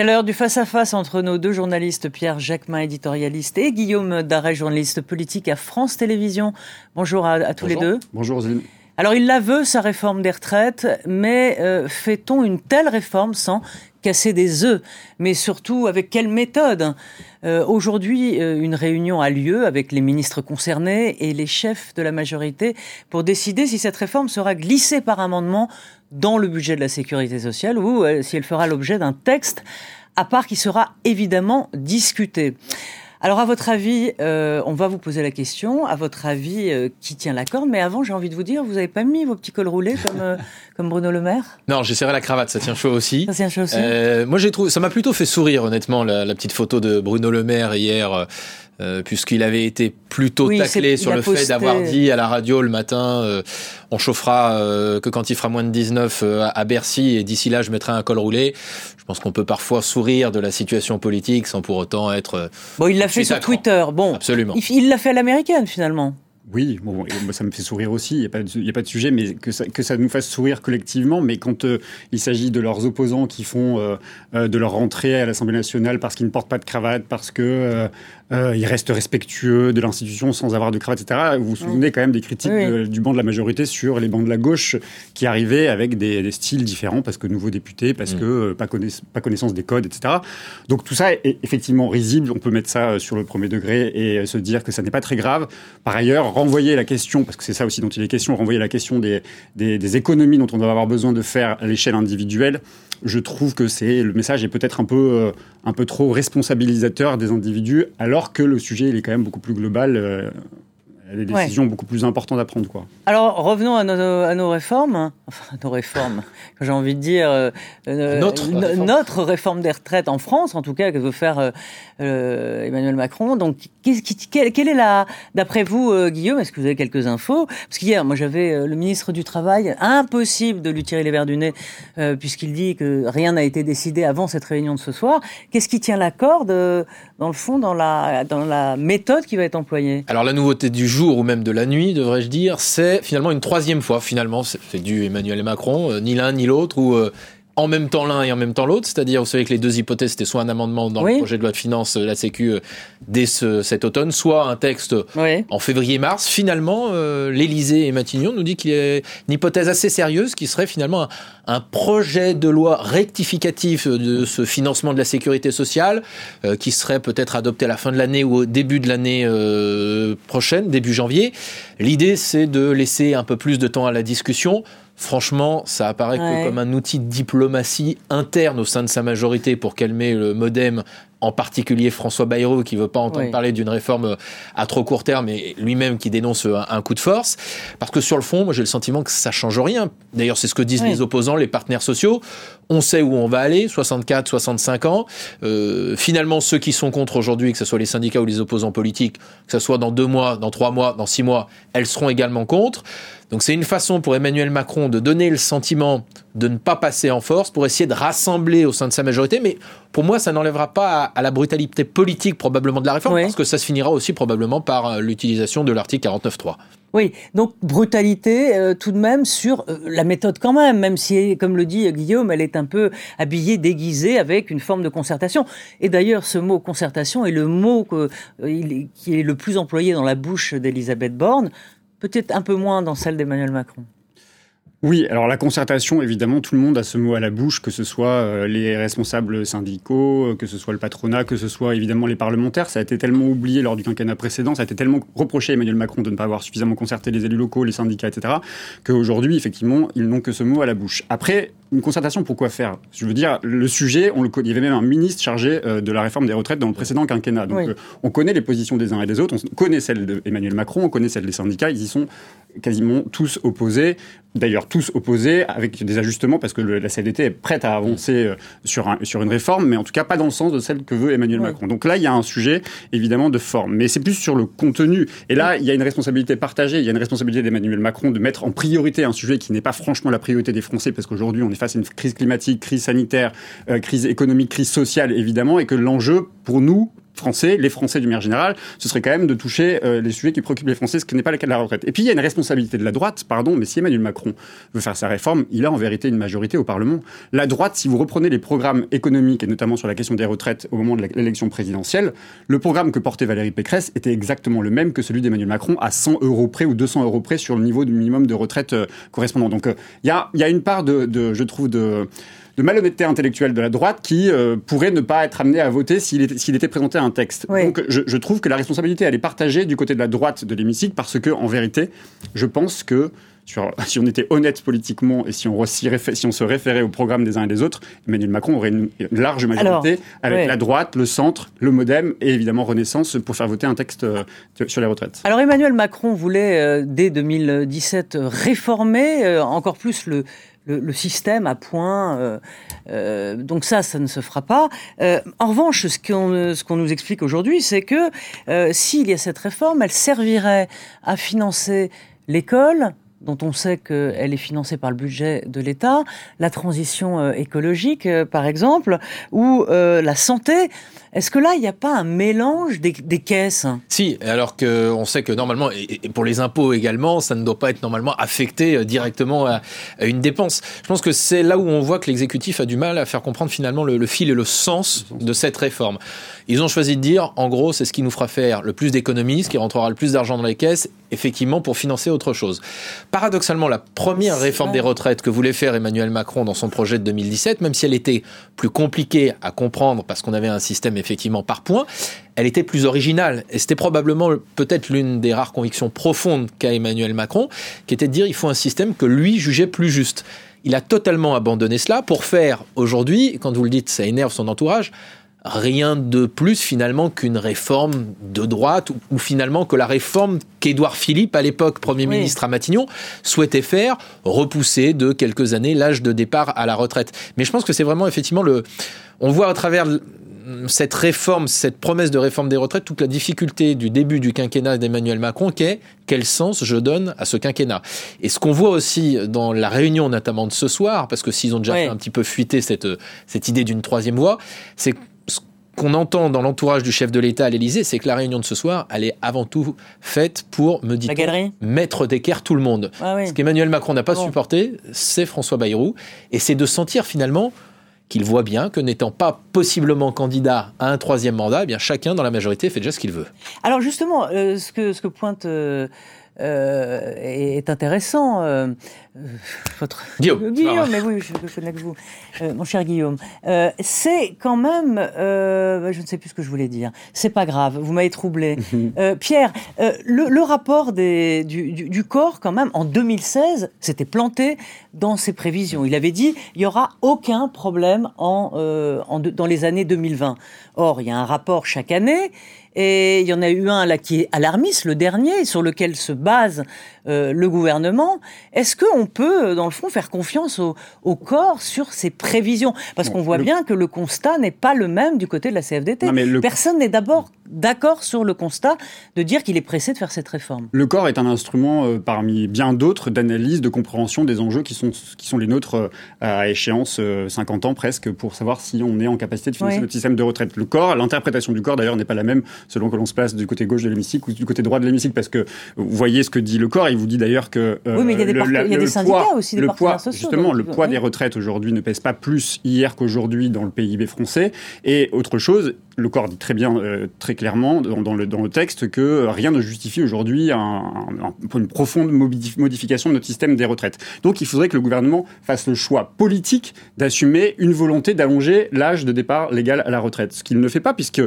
C'est l'heure du face-à-face entre nos deux journalistes, Pierre Jacquemin, éditorialiste, et Guillaume Darret, journaliste politique à France Télévisions. Bonjour à, tous les deux. Bonjour. Alors il la veut, sa réforme des retraites, mais euh, fait-on une telle réforme sans casser des œufs Mais surtout, avec quelle méthode euh, Aujourd'hui, euh, une réunion a lieu avec les ministres concernés et les chefs de la majorité pour décider si cette réforme sera glissée par amendement dans le budget de la sécurité sociale ou si elle fera l'objet d'un texte à part qui sera évidemment discuté. Alors, à votre avis, euh, on va vous poser la question. À votre avis, euh, qui tient la corde? Mais avant, j'ai envie de vous dire, vous n'avez pas mis vos petits cols roulés comme, euh, comme Bruno Le Maire? Non, j'ai serré la cravate, ça tient chaud aussi. Ça tient chaud aussi? moi, j'ai trouvé, ça m'a plutôt fait sourire, honnêtement, la, la, petite photo de Bruno Le Maire hier. Puisqu'il avait été plutôt taclé sur le fait d'avoir dit à la radio le matin on chauffera que quand il fera moins de 19 à Bercy et d'ici là je mettrai un col roulé. Je pense qu'on peut parfois sourire de la situation politique sans pour autant être. Bon, il l'a fait sur Twitter. Bon, absolument. Il l'a fait à l'américaine finalement. Oui, bon, ça me fait sourire aussi, il n'y a, pas de, a pas de sujet, mais que ça, que ça nous fasse sourire collectivement. Mais quand euh, il s'agit de leurs opposants qui font euh, euh, de leur rentrée à l'Assemblée nationale parce qu'ils ne portent pas de cravate, parce que ils restent respectueux de l'institution sans avoir de cravate, etc., vous vous souvenez quand même des critiques du banc de la majorité sur les bancs de la gauche qui arrivaient avec des, styles différents, parce que nouveaux députés, parce mm. que pas, pas, connaissance des codes, etc. Donc tout ça est effectivement risible, on peut mettre ça sur le premier degré et se dire que ça n'est pas très grave. Par ailleurs, renvoyer la question, parce que c'est ça aussi dont il est question, renvoyer la question des, des, économies dont on doit avoir besoin de faire à l'échelle individuelle, je trouve que c'est le message est peut-être un peu euh, un peu trop responsabilisateur des individus, alors que le sujet il est quand même beaucoup plus global. Des décisions beaucoup plus importantes à prendre. Quoi. Alors, revenons à nos, à nos réformes. Enfin, nos réformes, j'ai envie de dire. Euh, euh, notre, réforme. notre, réforme. des retraites en France, en tout cas, que veut faire euh, Emmanuel Macron. Donc, quelle, quelle est la. D'après vous, Guillaume, est-ce que vous avez quelques infos? Parce qu'hier, moi, j'avais le ministre du Travail. Impossible de lui tirer les verres du nez, puisqu'il dit que rien n'a été décidé avant cette réunion de ce soir. Qu'est-ce qui tient la corde, dans le fond, dans la, dans la méthode qui va être employée? Alors, la nouveauté du jour, ou même de la nuit, devrais-je dire, c'est finalement une troisième fois, finalement, c'est du Emmanuel Macron, euh, ni l'un ni l'autre, ou euh, en même temps l'un et en même temps l'autre, c'est-à-dire vous savez que les deux hypothèses c'était soit un amendement dans le projet de loi de finances euh, la Sécu euh, dès cet automne, soit un texte en février-mars. Finalement, euh, l'Élysée et Matignon nous dit qu'il y a une hypothèse assez sérieuse qui serait finalement un, projet de loi rectificatif de ce financement de la sécurité sociale qui serait peut-être adopté à la fin de l'année ou au début de l'année prochaine, début janvier. L'idée c'est de laisser un peu plus de temps à la discussion Franchement, ça apparaît comme un outil de diplomatie interne au sein de sa majorité pour calmer le modem en particulier François Bayrou qui veut pas entendre parler d'une réforme à trop court terme et lui-même qui dénonce un, coup de force. Parce que sur le fond moi j'ai le sentiment que ça change rien. D'ailleurs c'est ce que disent les opposants les partenaires sociaux. On sait où on va aller 64 65 ans. Euh, finalement ceux qui sont contre aujourd'hui que ce soit les syndicats ou les opposants politiques que ce soit dans deux mois dans trois mois dans six mois elles seront également contre. Donc c'est une façon pour Emmanuel Macron de donner le sentiment de ne pas passer en force pour essayer de rassembler au sein de sa majorité. Mais pour moi, ça n'enlèvera pas à, la brutalité politique probablement de la réforme, parce que ça se finira aussi probablement par euh, l'utilisation de l'article 49.3. Oui, donc brutalité euh, tout de même sur euh, la méthode quand même, même si, comme le dit Guillaume, elle est un peu habillée, déguisée avec une forme de concertation. Et d'ailleurs, ce mot concertation est le mot qui est le plus employé dans la bouche d'Elisabeth Borne peut-être un peu moins dans celle d'Emmanuel Macron. Oui, alors la concertation, évidemment, tout le monde a ce mot à la bouche, que ce soit euh, les responsables syndicaux, euh, que ce soit le patronat, que ce soit évidemment les parlementaires. Ça a été tellement oublié lors du quinquennat précédent, ça a été tellement reproché à Emmanuel Macron de ne pas avoir suffisamment concerté les élus locaux, les syndicats, etc., qu'aujourd'hui, effectivement, ils n'ont que ce mot à la bouche. Après, une concertation, pourquoi faire? Je veux dire, le sujet, on le, il y avait même un ministre chargé euh, de la réforme des retraites dans le précédent quinquennat. Donc, on connaît les positions des uns et des autres, on connaît celles d'Emmanuel Macron, on connaît celles des syndicats, ils y sont quasiment tous opposés d'ailleurs tous opposés avec des ajustements parce que la CDT est prête à avancer euh, sur, un, sur une réforme, mais en tout cas pas dans le sens de celle que veut Emmanuel Macron. Donc là, il y a un sujet évidemment de forme, mais c'est plus sur le contenu. Et là, il y a une responsabilité partagée, il y a une responsabilité d'Emmanuel Macron de mettre en priorité un sujet qui n'est pas franchement la priorité des Français parce qu'aujourd'hui on est face à une crise climatique, crise sanitaire, euh, crise économique, crise sociale évidemment, et que l'enjeu pour nous, Français, les Français du manière générale, ce serait quand même de toucher euh, les sujets qui préoccupent les Français, ce qui n'est pas le cas de la retraite. Et puis il y a une responsabilité de la droite, pardon, mais si Emmanuel Macron veut faire sa réforme, il a en vérité une majorité au Parlement. La droite, si vous reprenez les programmes économiques, et notamment sur la question des retraites au moment de l'élection présidentielle, le programme que portait Valérie Pécresse était exactement le même que celui d'Emmanuel Macron, à 100 euros près ou 200 euros près sur le niveau du minimum de retraite euh, correspondant. Donc euh, il y, a, une part de je trouve, de de malhonnêteté intellectuelle de la droite qui euh, pourrait ne pas être amené à voter s'il était, était, présenté un texte. Donc je, je, trouve que la responsabilité, elle est partagée du côté de la droite de l'hémicycle parce que, en vérité, je pense que sur, si on était honnête politiquement et si on, si on, se référait au programme des uns et des autres, Emmanuel Macron aurait une, large majorité avec la droite, le centre, le MoDem et évidemment Renaissance pour faire voter un texte euh, sur les retraites. Alors Emmanuel Macron voulait, euh, dès 2017, réformer encore plus le, le, système à point. Euh, euh, donc ça, ça ne se fera pas. Euh, en revanche, ce qu'on ce qu'on nous explique aujourd'hui, c'est que s'il y a cette réforme, elle servirait à financer l'école, dont on sait qu'elle est financée par le budget de l'État, la transition écologique, par exemple, ou la santé. Est-ce que là, il n'y a pas un mélange des, caisses? Si, alors qu'on sait que normalement, et pour les impôts également, ça ne doit pas être normalement affecté euh, directement à, une dépense. Je pense que c'est là où on voit que l'exécutif a du mal à faire comprendre finalement le, fil et le sens de cette réforme. Ils ont choisi de dire, en gros, c'est ce qui nous fera faire le plus d'économies, ce qui rentrera le plus d'argent dans les caisses, effectivement, pour financer autre chose. Paradoxalement, la première réforme des retraites que voulait faire Emmanuel Macron dans son projet de 2017, même si elle était plus compliquée à comprendre parce qu'on avait un système effectivement par points, elle était plus originale. Et c'était probablement peut-être l'une des rares convictions profondes qu'a Emmanuel Macron, qui était de dire il faut un système que lui jugeait plus juste. Il a totalement abandonné cela pour faire aujourd'hui, quand vous le dites, ça énerve son entourage, rien de plus finalement qu'une réforme de droite ou, finalement que la réforme qu'Édouard Philippe, à l'époque Premier ministre à Matignon, souhaitait faire, repousser de quelques années l'âge de départ à la retraite. Mais je pense que c'est vraiment effectivement le... On voit à travers cette réforme, cette promesse de réforme des retraites, toute la difficulté du début du quinquennat d'Emmanuel Macron, qui est quel sens je donne à ce quinquennat? Et ce qu'on voit aussi dans la réunion notamment de ce soir, parce que s'ils ont déjà fait un petit peu fuiter cette, cette idée d'une troisième voie, c'est ce qu'on entend dans l'entourage du chef de l'État à l'Élysée, c'est que la réunion de ce soir, elle est avant tout faite pour, me dit mettre d'équerre tout le monde. Ah ce qu'Emmanuel Macron n'a pas supporté, c'est François Bayrou, et c'est de sentir finalement qu'il voit bien que n'étant pas possiblement candidat à un troisième mandat, eh bien chacun dans la majorité fait déjà ce qu'il veut. Alors justement, euh, ce, que, ce que pointe euh, euh, est intéressant. Euh, votre Guillaume, Guillaume mais oui, je, je connais que vous, euh, mon cher Guillaume. Euh, c'est quand même, euh, je ne sais plus ce que je voulais dire. C'est pas grave, vous m'avez troublé. Pierre, le, le, rapport des, du, du, du, corps, quand même, en 2016, s'était planté dans ses prévisions. Il avait dit il y aura aucun problème en, en dans les années 2020. Or, il y a un rapport chaque année et il y en a eu un là qui est alarmiste, le dernier, sur lequel se base euh, le gouvernement. Est-ce qu'on peut, dans le fond, faire confiance au, corps sur ses prévisions? Parce qu'on voit bien que le constat n'est pas le même du côté de la CFDT. Personne n'est d'abord d'accord sur le constat de dire qu'il est pressé de faire cette réforme. Le corps est un instrument euh, parmi bien d'autres d'analyse, de compréhension des enjeux qui sont, qui sont les nôtres euh, à échéance 50 ans presque pour savoir si on est en capacité de financer notre système de retraite. Le corps, l'interprétation du corps d'ailleurs n'est pas la même selon que l'on se place du côté gauche de l'hémicycle ou du côté droit de l'hémicycle, parce que vous voyez ce que dit le corps, il vous dit d'ailleurs que euh, oui, mais il y a des, le, il y a des syndicats poids, aussi, des le poids, Justement, le poids des retraites aujourd'hui ne pèse pas plus hier qu'aujourd'hui dans le PIB français. Et autre chose, le corps dit très bien, euh, très clairement dans, le, dans le texte que rien ne justifie aujourd'hui une profonde modification de notre système des retraites. Donc il faudrait que le gouvernement fasse le choix politique d'assumer une volonté d'allonger l'âge de départ légal à la retraite. Ce qu'il ne fait pas puisque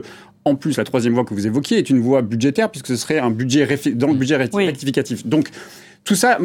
en plus, la troisième voie que vous évoquiez est une voie budgétaire, puisque ce serait un budget dans le budget rectificatif. Donc, tout ça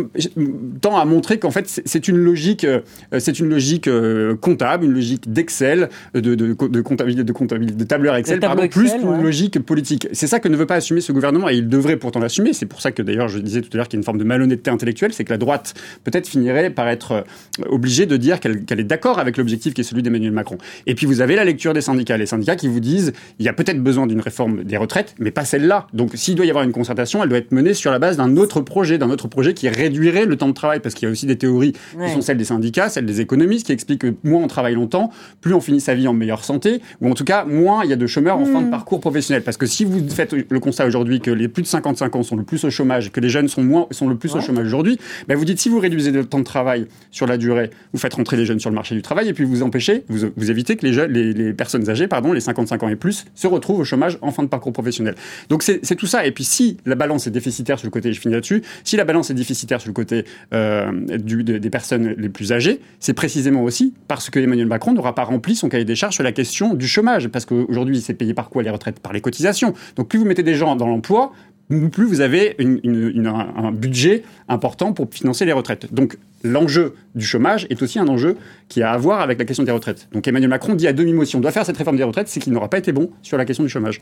tend à montrer qu'en fait c'est une logique, euh, c'est une logique euh, comptable, une logique d'Excel, de, de, de, comptabilité, de comptabilité, de tableur Excel, pardon, plus qu'une logique politique. C'est ça que ne veut pas assumer ce gouvernement et il devrait pourtant l'assumer. C'est pour ça que d'ailleurs je disais tout à l'heure qu'il y a une forme de malhonnêteté intellectuelle, c'est que la droite peut-être finirait par être euh, obligée de dire qu'elle est d'accord avec l'objectif qui est celui d'Emmanuel Macron. Et puis vous avez la lecture des syndicats, les syndicats qui vous disent il y a peut-être besoin d'une réforme des retraites, mais pas celle-là. Donc s'il doit y avoir une concertation, elle doit être menée sur la base d'un autre projet, d'un autre projet projet qui réduirait le temps de travail, parce qu'il y a aussi des théories qui sont celles des syndicats, celles des économistes, qui expliquent que moins on travaille longtemps, plus on finit sa vie en meilleure santé, ou en tout cas, moins il y a de chômeurs en fin de hmm. parcours professionnel. Parce que si vous faites le constat aujourd'hui que les plus de 55 ans sont le plus au chômage, que les jeunes sont, moins, sont le plus au chômage aujourd'hui, ben vous dites si vous réduisez le temps de travail sur la durée, vous faites rentrer les jeunes sur le marché du travail, et puis vous empêchez, vous, vous évitez que les, jeunes, les, les personnes âgées, pardon, les 55 ans et plus, se retrouvent au chômage en fin de parcours professionnel. Donc c'est tout ça. Et puis si la balance est déficitaire sur le côté, je finis là-dessus, si la balance est déficitaire sur le côté euh, des personnes les plus âgées, c'est précisément aussi parce que Emmanuel Macron n'aura pas rempli son cahier des charges sur la question du chômage. Parce qu'aujourd'hui, c'est payé par quoi les retraites? Par les cotisations. Donc plus vous mettez des gens dans l'emploi, plus vous avez un budget important pour financer les retraites. Donc l'enjeu du chômage est aussi un enjeu qui a à voir avec la question des retraites. Donc Emmanuel Macron dit à demi-mot, si on doit faire cette réforme des retraites, c'est qu'il n'aura pas été bon sur la question du chômage.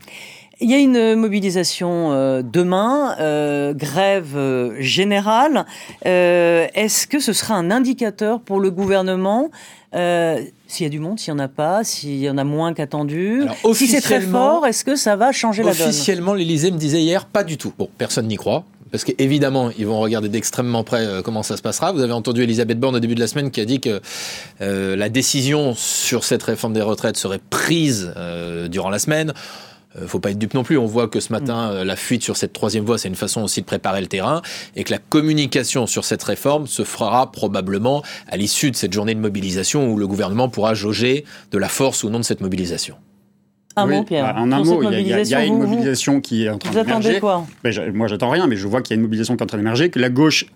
Il y a une mobilisation euh, demain, euh, grève euh, générale. Est-ce que ce sera un indicateur pour le gouvernement s'il y a du monde, s'il n'y en a pas, s'il y en a moins qu'attendu. Si c'est très fort, est-ce que ça va changer la donne? Officiellement, l'Élysée me disait hier, pas du tout. Bon, personne n'y croit. Parce qu'évidemment, ils vont regarder d'extrêmement près euh, comment ça se passera. Vous avez entendu Elisabeth Borne au début de la semaine qui a dit que euh, la décision sur cette réforme des retraites serait prise euh, durant la semaine. Faut pas être dupe non plus. On voit que ce matin, mm. la fuite sur cette troisième voie, c'est une façon aussi de préparer le terrain et que la communication sur cette réforme se fera probablement à l'issue de cette journée de mobilisation où le gouvernement pourra jauger de la force ou non de cette mobilisation. Un mot, Pierre. En un mot, il y, a, une mobilisation qui est en train d'émerger. Vous attendez quoi? Moi, j'attends rien, mais je vois qu'il y a une mobilisation qui est en train d'émerger, que la gauche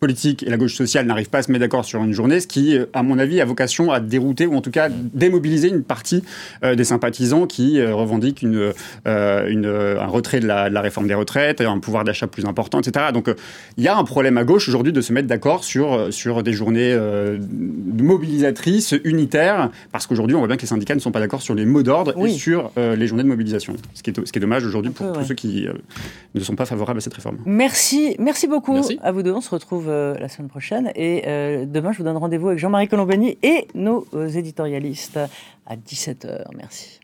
politique et la gauche sociale n'arrivent pas à se mettre d'accord sur une journée, ce qui, euh, à mon avis, a vocation à dérouter ou en tout cas démobiliser une partie euh, des sympathisants qui euh, revendiquent une, une, un retrait de la, de la, réforme des retraites, un pouvoir d'achat plus important, etc. Donc il y a un problème à gauche aujourd'hui de se mettre d'accord sur, sur des journées mobilisatrices, unitaires, parce qu'aujourd'hui on voit bien que les syndicats ne sont pas d'accord sur les mots d'ordre et sur les journées de mobilisation, ce qui est, ce qui est dommage aujourd'hui pour tous ceux qui ne sont pas favorables à cette réforme. Merci, merci beaucoup à vous deux. On se retrouve la semaine prochaine. Et euh, demain, je vous donne rendez-vous avec Jean-Marie Colombani et nos euh, éditorialistes à 17h. Merci.